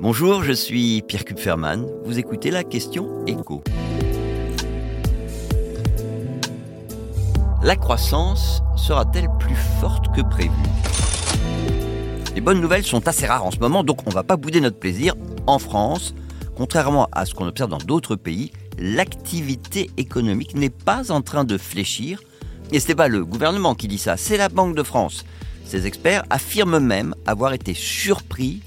Bonjour, je suis Pierre Kupferman. Vous écoutez la question écho. La croissance sera-t-elle plus forte que prévu? Les bonnes nouvelles sont assez rares en ce moment, donc on ne va pas bouder notre plaisir. En France, contrairement à ce qu'on observe dans d'autres pays, l'activité économique n'est pas en train de fléchir. Et ce n'est pas le gouvernement qui dit ça, c'est la Banque de France. Ces experts affirment même avoir été surpris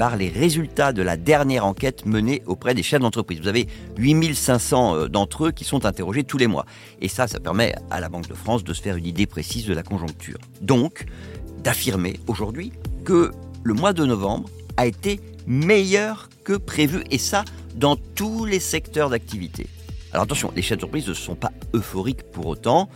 par les résultats de la dernière enquête menée auprès des chefs d'entreprise. Vous avez 8500 euh, d'entre eux qui sont interrogés tous les mois. Et ça, ça permet à la Banque de France de se faire une idée précise de la conjoncture. Donc, d'affirmer aujourd'hui que le mois de novembre a été meilleur que prévu, et ça dans tous les secteurs d'activité. Alors attention, les chefs d'entreprise ne sont pas euphoriques pour autant.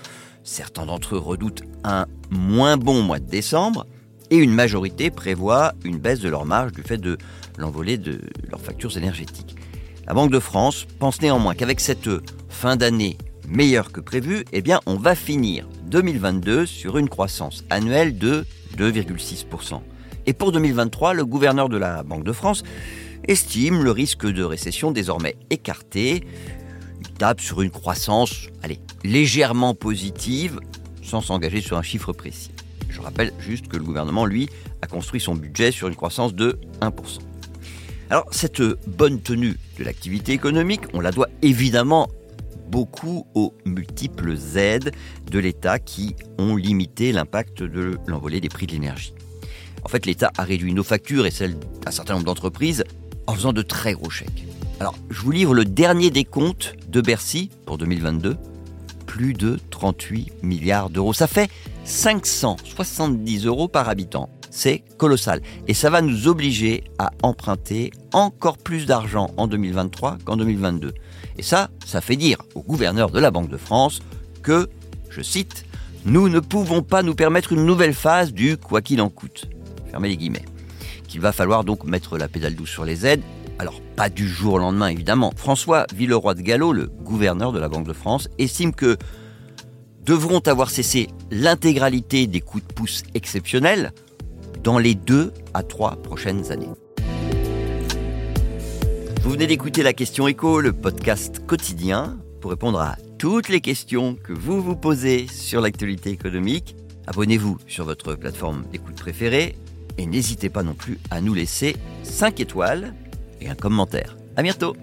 Certains d'entre eux redoutent un moins bon mois de décembre, et une majorité prévoit une baisse de leur marge du fait de l'envolée de leurs factures énergétiques. La Banque de France pense néanmoins qu'avec cette fin d'année meilleure que prévu, eh bien, on va finir 2022 sur une croissance annuelle de 2,6%. Et pour 2023, le gouverneur de la Banque de France estime le risque de récession désormais écarté. Il tape sur une croissance, légèrement positive, sans s'engager sur un chiffre précis. Je rappelle juste que le gouvernement, lui, a construit son budget sur une croissance de 1%. Alors, cette bonne tenue de l'activité économique, on la doit évidemment beaucoup aux multiples aides de l'État qui ont limité l'impact de l'envolée des prix de l'énergie. En fait, l'État a réduit nos factures et celles d'un certain nombre d'entreprises en faisant de très gros chèques. Alors, je vous livre le dernier des comptes de Bercy pour 2022 plus de 38 milliards d'euros. Ça fait 570 euros par habitant. C'est colossal. Et ça va nous obliger à emprunter encore plus d'argent en 2023 qu'en 2022. Et ça, ça fait dire au gouverneur de la Banque de France que, je cite, nous ne pouvons pas nous permettre une nouvelle phase du quoi qu'il en coûte. Fermez les guillemets. Qu'il va falloir donc mettre la pédale douce sur les aides alors pas du jour au lendemain évidemment. François Villeroy de Gallo, le gouverneur de la Banque de France, estime que devront avoir cessé l'intégralité des coups de pouce exceptionnels dans les deux à trois prochaines années. Vous venez d'écouter la question écho, le podcast quotidien, pour répondre à toutes les questions que vous vous posez sur l'actualité économique. Abonnez-vous sur votre plateforme d'écoute préférée et n'hésitez pas non plus à nous laisser 5 étoiles et un commentaire. À bientôt